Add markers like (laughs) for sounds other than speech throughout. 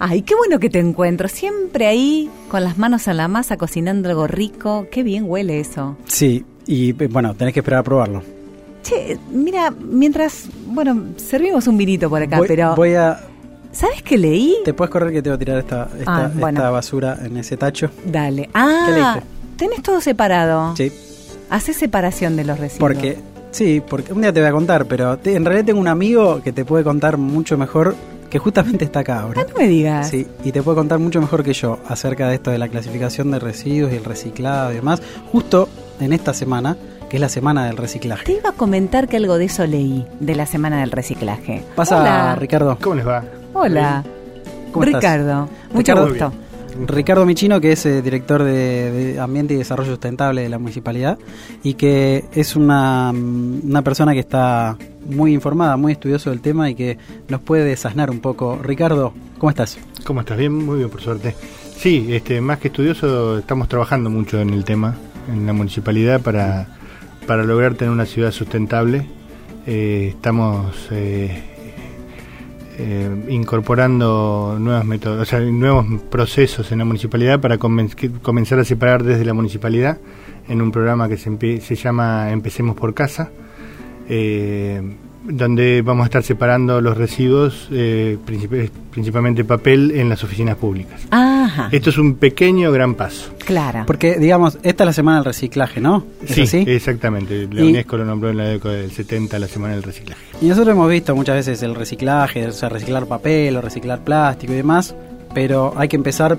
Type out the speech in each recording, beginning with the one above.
Ay, qué bueno que te encuentro. Siempre ahí con las manos a la masa cocinando algo rico. Qué bien huele eso. Sí, y eh, bueno, tenés que esperar a probarlo. Che, mira, mientras, bueno, servimos un vinito por acá, voy, pero voy a... ¿sabes qué leí? ¿Te puedes correr que te voy a tirar esta, esta, Ah, bueno. esta basura en ese tacho? Dale. Ah, leíste? tenés todo separado. Sí, Haces separación de los residuos. porque... Sí, porque un día te voy a contar, pero te- en realidad tengo un amigo que te puede contar mucho mejor, que justamente está acá ahora. Ah, no me digas. Sí, y te puede contar mucho mejor que yo acerca de esto de la clasificación de residuos y el reciclado y demás, justo en esta semana, que es la semana del Te reciclaje. iba a comentar que algo de eso leí, de la semana del reciclaje. Pasa, Hola. Ricardo. ¿Cómo les va? Hola. ¿Cómo estás? Ricardo. Mucho Ricardo, gusto. Ricardo Michino, que es eh, director de, de Ambiente y Desarrollo Sustentable de la municipalidad y que es una, mm, una persona que está muy informada, muy estudioso del tema y que nos puede desasnar un poco. Ricardo, ¿cómo estás? ¿Cómo estás? Bien, muy bien, por suerte. Sí, este, más que estudioso, estamos trabajando mucho en el tema, en la municipalidad, para, para lograr tener una ciudad sustentable. Eh, estamos eh, eh, incorporando nuevas o sea, nuevos procesos en la municipalidad para comenzar a separar desde la municipalidad en un programa que se llama Empecemos por Casa. Eh, donde vamos a estar separando los residuos, eh, princip- principalmente papel, en las oficinas públicas. Ajá. Esto es un pequeño gran paso. Clara. Porque, digamos, esta es la semana del reciclaje, ¿no? ¿Es sí, así? exactamente. La Y- UNESCO lo nombró en la década del 70, la semana del reciclaje. Y nosotros hemos visto muchas veces el reciclaje, o sea, reciclar papel o reciclar plástico y demás, pero hay que empezar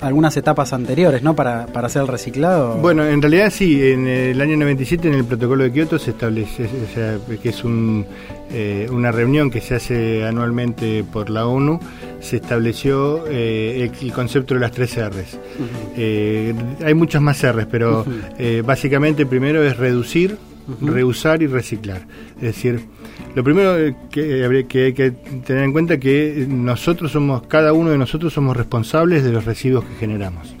algunas etapas anteriores, ¿no? Para, para hacer el reciclado. Bueno, en realidad sí, en el año 97 en el protocolo de Kioto se establece, o sea, que es un, eh, una reunión que se hace anualmente por la ONU, se estableció eh, el, el concepto de las tres R's. Eh, hay muchas más R's, pero eh, básicamente primero es reducir, reusar y reciclar. Es decir, lo primero que habría que, hay que tener en cuenta que nosotros somos, cada uno de nosotros somos responsables de los residuos que generamos.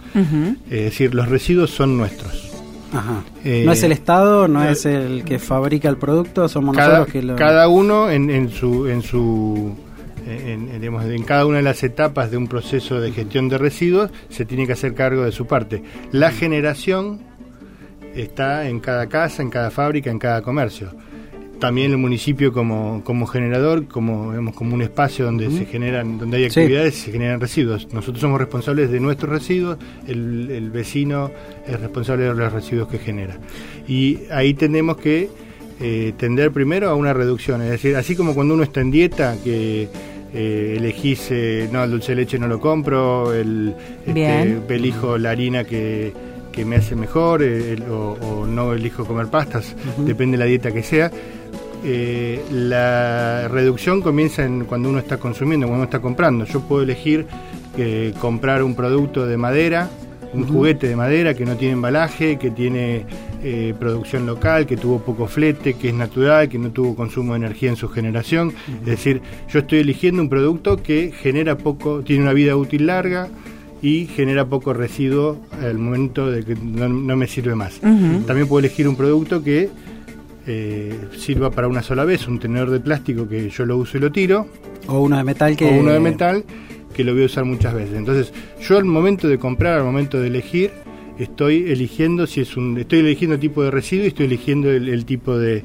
Es decir, los residuos son nuestros. Ajá. Eh, no es el Estado, no eh, es el que fabrica el producto, somos Cada, nosotros que lo... cada uno en, en su en su en, en, digamos, en cada una de las etapas de un proceso de gestión de residuos se tiene que hacer cargo de su parte. La generación está en cada casa, en cada fábrica, en cada comercio. También el municipio como, como generador, como vemos como un espacio donde se generan, donde hay Sí. actividades, se generan residuos. Nosotros somos responsables de nuestros residuos, el, el vecino es responsable de los residuos que genera. Y ahí tenemos que eh, tender primero a una reducción, es decir, así como cuando uno está en dieta, que eh, elegís, eh, no, el dulce de leche no lo compro, el, este, elijo la harina que, que me hace mejor, eh, el- o, o no elijo comer pastas, depende de la dieta que sea. Eh, la reducción comienza en cuando uno está consumiendo, cuando uno está comprando. Yo puedo elegir eh, comprar un producto de madera, un juguete de madera que no tiene embalaje, que tiene eh, producción local, que tuvo poco flete, que es natural, que no tuvo consumo de energía en su generación. Es decir, yo estoy eligiendo un producto que genera poco, tiene una vida útil larga y genera poco residuo al momento de que no, no me sirve más. También puedo elegir un producto que eh, sirva para una sola vez, un tenedor de plástico que yo lo uso y lo tiro, O uno de metal que... o uno de metal que lo voy a usar muchas veces. Entonces, yo al momento de comprar, al momento de elegir, estoy eligiendo si es un, estoy eligiendo el tipo de residuo y estoy eligiendo el, el tipo de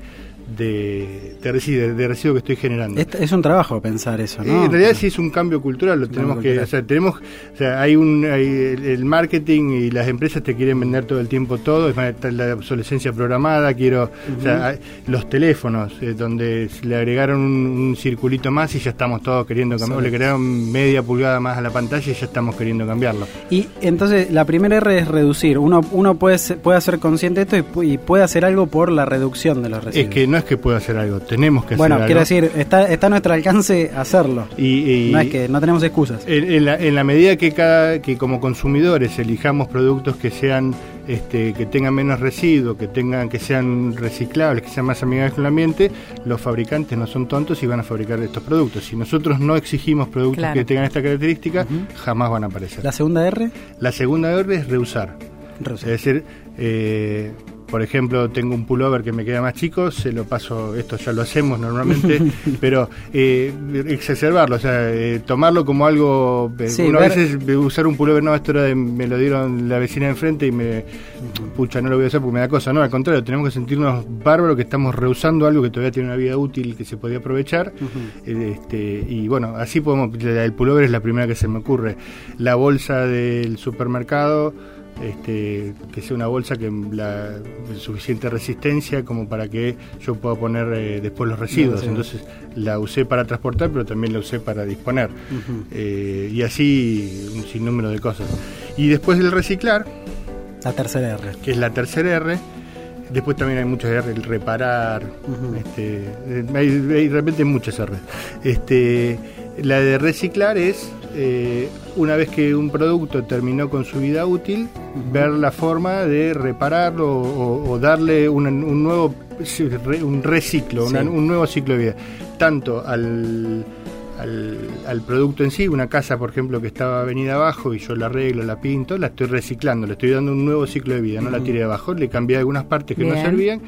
de, de, residuo, de residuo que estoy generando. Es, es un trabajo pensar eso, Eh, ¿no? En realidad sí es un cambio cultural, lo tenemos que, cultural. o sea, tenemos, o sea, hay un, hay el, el marketing y las empresas te quieren vender todo el tiempo todo, es más, está la obsolescencia programada, quiero, o sea, hay- los teléfonos eh, donde le agregaron un, un circulito más y ya estamos todos queriendo cambiar, o le agregaron media pulgada más a la pantalla y ya estamos queriendo cambiarlo. Y entonces la primera R es reducir. Uno, uno puede, ser- puede ser consciente de esto y, y puede hacer algo por la reducción de los residuos. Es que no es que pueda hacer algo, tenemos que bueno, hacer quiero decir, está, está a nuestro alcance hacerlo. Y- y- no es que no tenemos excusas. En, en la, en la medida que cada que como consumidores elijamos productos que sean este, que tengan menos residuos, que tengan que sean reciclables, que sean más amigables con el ambiente, los fabricantes no son tontos y van a fabricar estos productos. Si nosotros no exigimos productos Claro. que tengan esta característica, jamás van a aparecer. La segunda R, La segunda orden es reusar. Es decir, eh, por ejemplo, tengo un pullover que me queda más chico, se lo paso, esto ya lo hacemos normalmente, (laughs) pero eh, exacerbarlo, o sea, eh, tomarlo como algo, eh, Sí, uno ver- a veces ve- usar un pullover, no, esto era de- me lo dieron la vecina de enfrente y me, pucha, no lo voy a hacer porque me da cosa, no, al contrario, tenemos que sentirnos bárbaros que estamos reusando algo que todavía tiene una vida útil que se podía aprovechar, eh, este, y bueno, así podemos, el pullover es la primera que se me ocurre, la bolsa del supermercado, este, que sea una bolsa que la suficiente resistencia como para que yo pueda poner eh, después los residuos. sí. Entonces la usé para transportar, pero también la usé para disponer. Eh, y así un sinnúmero de cosas. Y después del reciclar, La tercera R. que es la tercera R, después también hay muchas R, el reparar, este, eh, hay, hay realmente muchas R. Este, la de reciclar es, eh, una vez que un producto terminó con su vida útil, ver la forma de repararlo o, o darle un, un nuevo un reciclo, una- un nuevo ciclo de vida, tanto al, al, al producto en sí, una casa por ejemplo que estaba venida abajo y yo la arreglo, la pinto, la estoy reciclando, le estoy dando un nuevo ciclo de vida, no la tiré abajo, le cambié algunas partes que no servían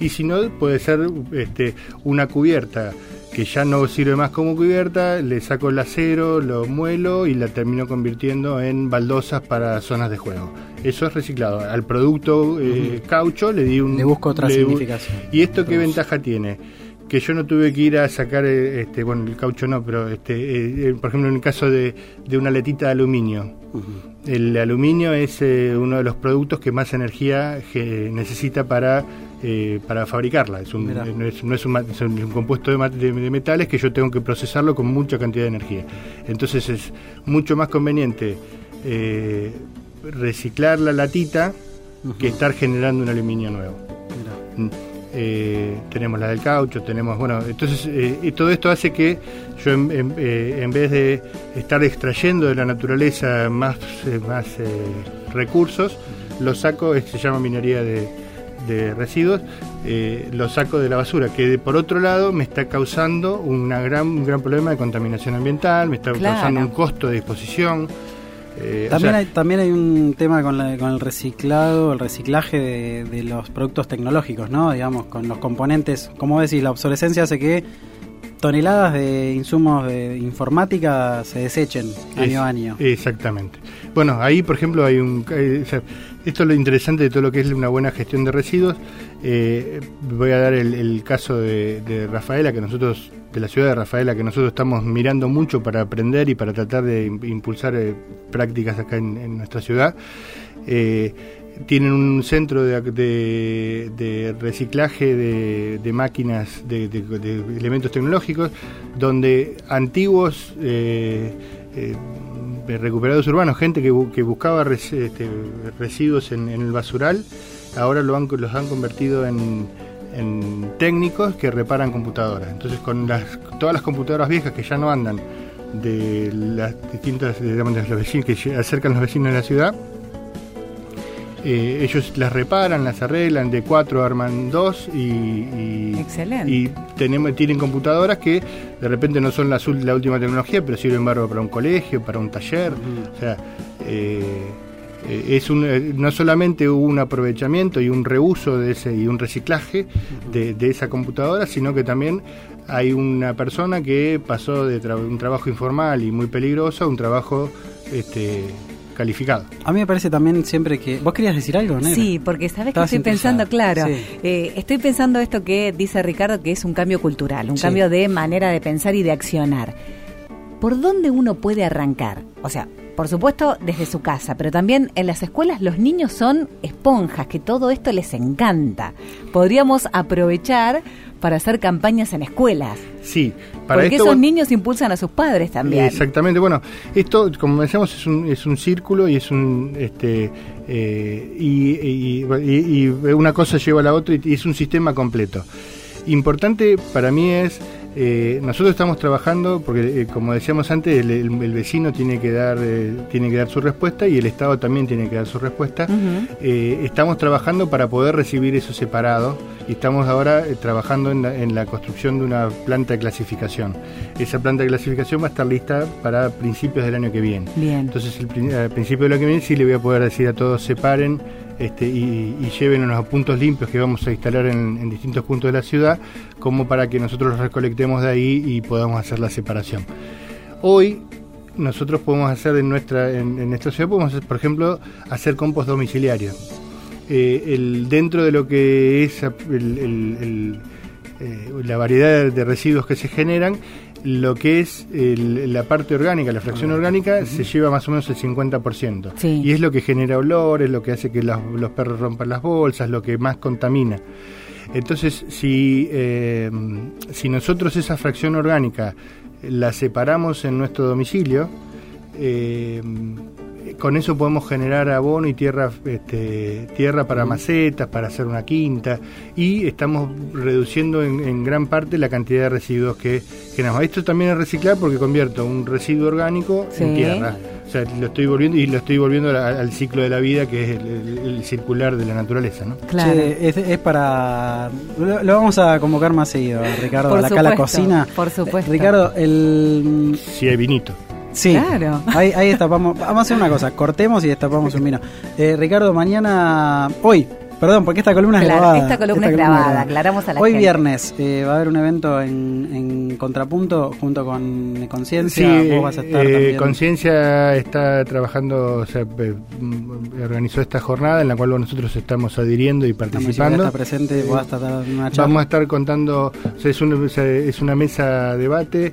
y si no puede ser este, una cubierta que ya no sirve más como cubierta, le saco el acero, lo muelo y la termino convirtiendo en baldosas para zonas de juego. Eso es reciclado. Al producto eh, caucho le di un... Le busco otra le- significación. ¿Y esto qué ventaja tiene? Que yo no tuve que ir a sacar, eh, este, bueno, el caucho no, pero este, eh, por ejemplo en el caso de, de una letita de aluminio. El aluminio es eh, uno de los productos que más energía necesita para, eh, para fabricarla. Es un, Mirá. no, es, no es un, es un compuesto de, ma- de- de metales que yo tengo que procesarlo con mucha cantidad de energía. Entonces es mucho más conveniente eh, reciclar la latita que estar generando un aluminio nuevo. Mm. Eh, tenemos la del caucho, tenemos, bueno, entonces y todo esto hace que yo en, en- en vez de estar extrayendo de la naturaleza más, más recursos, lo saco, se llama minería de, de residuos, eh, lo saco de la basura, que de- por otro lado me está causando una gran, un gran problema de contaminación ambiental, me está Claro. causando un costo de disposición. eh, o También, sea, hay, también hay un tema con, la- con el reciclado, el reciclaje de, de los productos tecnológicos, ¿no? Digamos, con los componentes, como decís, la obsolescencia hace que toneladas de insumos de informática se desechen año Es- a año. Exactamente. Bueno, ahí, por ejemplo, hay un. o sea, esto es lo interesante de todo lo que es una buena gestión de residuos. Eh, voy a dar el, el caso de, de Rafaela, que nosotros, de la ciudad de Rafaela, que nosotros estamos mirando mucho para aprender y para tratar de im- impulsar eh, prácticas acá en, en nuestra ciudad. Eh, tienen un centro de, de- de reciclaje de, máquinas, de, elementos tecnológicos, donde antiguos eh, eh, recuperados urbanos, gente que, bu- que buscaba este, residuos en, el basural, ahora lo han, los han convertido en, técnicos que reparan computadoras. Entonces, con las, todas las computadoras viejas que ya no andan, de las distintas, digamos, vecinos que acercan los vecinos de la ciudad, eh, ellos las reparan, las arreglan, de cuatro arman dos y, y- Excelente. y tenemos, tienen computadoras que de repente no son la última tecnología, pero sirven bárbaro para un colegio, para un taller. O sea, eh, eh, es un, no solamente hubo un aprovechamiento y un reuso de ese y un reciclaje de, de esa computadora, sino que también hay una persona que pasó de tra- un trabajo informal y muy peligroso a un trabajo este, calificado. A mí me parece también siempre que... ¿Vos querías decir algo, Nera? Sí, porque sabes que estoy pensando, claro, Sí. eh, estoy pensando esto que dice Ricardo, que es un cambio cultural, un Sí. cambio de manera de pensar y de accionar. ¿Por dónde uno puede arrancar? O sea, por supuesto desde su casa, pero también en las escuelas los niños son esponjas, que todo esto les encanta. Podríamos aprovechar para hacer campañas en escuelas. Sí, para porque esto, esos niños impulsan a sus padres también. Exactamente, bueno, esto, como decíamos, es un, es un círculo y es un. Este, eh, y, y- y- y una cosa lleva a la otra y es un sistema completo. Importante para mí es. Eh, nosotros estamos trabajando porque eh, como decíamos antes el, el- el vecino tiene que dar eh, tiene que dar su respuesta y el estado también tiene que dar su respuesta estamos trabajando para poder recibir eso separado y estamos ahora trabajando en la, en la construcción de una planta de clasificación. Esa planta de clasificación va a estar lista para principios del año que viene. Bien. Entonces, el prin- al principio del año que viene sí le voy a poder decir a todos separen este, y, llévenlos a puntos limpios que vamos a instalar en, distintos puntos de la ciudad, como para que nosotros los recolectemos de ahí y podamos hacer la separación. Hoy nosotros podemos hacer en nuestra en, en ciudad podemos hacer, por ejemplo hacer compost domiciliario Eh, dentro de lo que es eh, la variedad de residuos que se generan lo que es el- la parte orgánica, la fracción orgánica, se lleva más o menos el 50%. Sí. Y es lo que genera olores, lo que hace que los, los perros rompan las bolsas, lo que más contamina. Entonces, si, eh, si nosotros esa fracción orgánica la separamos en nuestro domicilio, eh, con eso podemos generar abono y tierra, este, tierra para macetas, para hacer una quinta, y estamos reduciendo en, en gran parte la cantidad de residuos que generamos. Esto también es reciclar porque convierto un residuo orgánico en tierra. O sea, lo estoy volviendo y lo estoy volviendo al, al ciclo de la vida que es el, el- el circular de la naturaleza, ¿no? Claro. Che, es, es para. Lo, lo vamos a convocar más seguido, Ricardo, Por acá a la cocina. por supuesto. Ricardo, el. Si hay vinito. Sí, Claro. ahí, ahí destapamos. Vamos a hacer una cosa: cortemos y destapamos un vino. Eh, Ricardo, mañana. Hoy, perdón, porque esta columna es grabada. esta columna es grabada, aclaramos a la Hoy gente. viernes eh, va a haber un evento en, en Contrapunto junto con Conciencia. Sí, Vos vas a estar eh, también. Conciencia está trabajando, o sea, eh, mm, organizó esta jornada en la cual nosotros estamos adhiriendo y participando. está presente, vos vas a estar dando una charla. Vamos a estar contando, o sea, es, o sea, es una mesa debate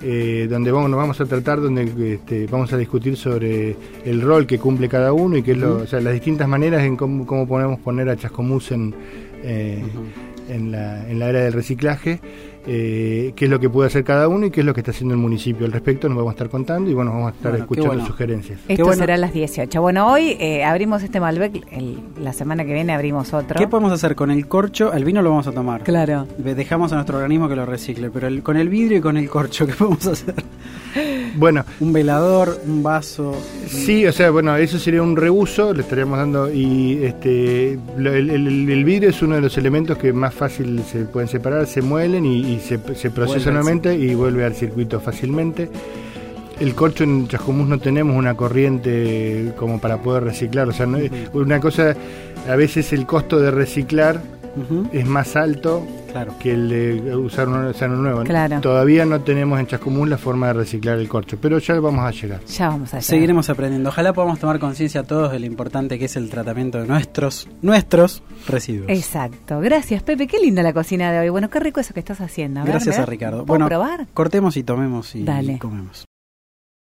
eh, donde vamos, nos vamos a tratar, donde este, vamos a discutir sobre el rol que cumple cada uno y qué es lo, o sea, las distintas maneras en cómo, cómo podemos poner a Chascomús en, eh, en, la, en la era del reciclaje, eh, qué es lo que puede hacer cada uno y qué es lo que está haciendo el municipio al respecto, nos vamos a estar contando y bueno, vamos a estar Bueno, escuchando bueno. sugerencias. Esto bueno. será a las 18. Bueno, hoy eh, abrimos este Malbec, el- la semana que viene abrimos otro. ¿Qué podemos hacer con el corcho? El vino lo vamos a tomar. Claro. De- Dejamos a nuestro organismo que lo recicle, pero el- con el vidrio y con el corcho, ¿qué (laughs) podemos hacer? Bueno, Un velador, un vaso. Sí, o sea, bueno, eso sería un reuso, le estaríamos dando y este lo- el, el- el vidrio es uno de los elementos que más fácil se pueden separar, se muelen y, y se, se procesa nuevamente y vuelve al circuito fácilmente. El corcho en Chascomús no tenemos una corriente como para poder reciclar, o sea, no- una cosa, a veces el costo de reciclar Es más alto Claro. que el de usar un océano nuevo. Claro. Todavía no tenemos en Chascomús la forma de reciclar el corcho, pero ya vamos a llegar. Ya vamos allá. Seguiremos aprendiendo. Ojalá podamos tomar conciencia todos de lo importante que es el tratamiento de nuestros, nuestros residuos. Exacto. Gracias, Pepe. Qué linda la cocina de hoy. Bueno, qué rico eso que estás haciendo. A ver, Gracias ¿me a Ricardo. ¿Puedo Bueno, probar? cortemos y tomemos y Dale. comemos.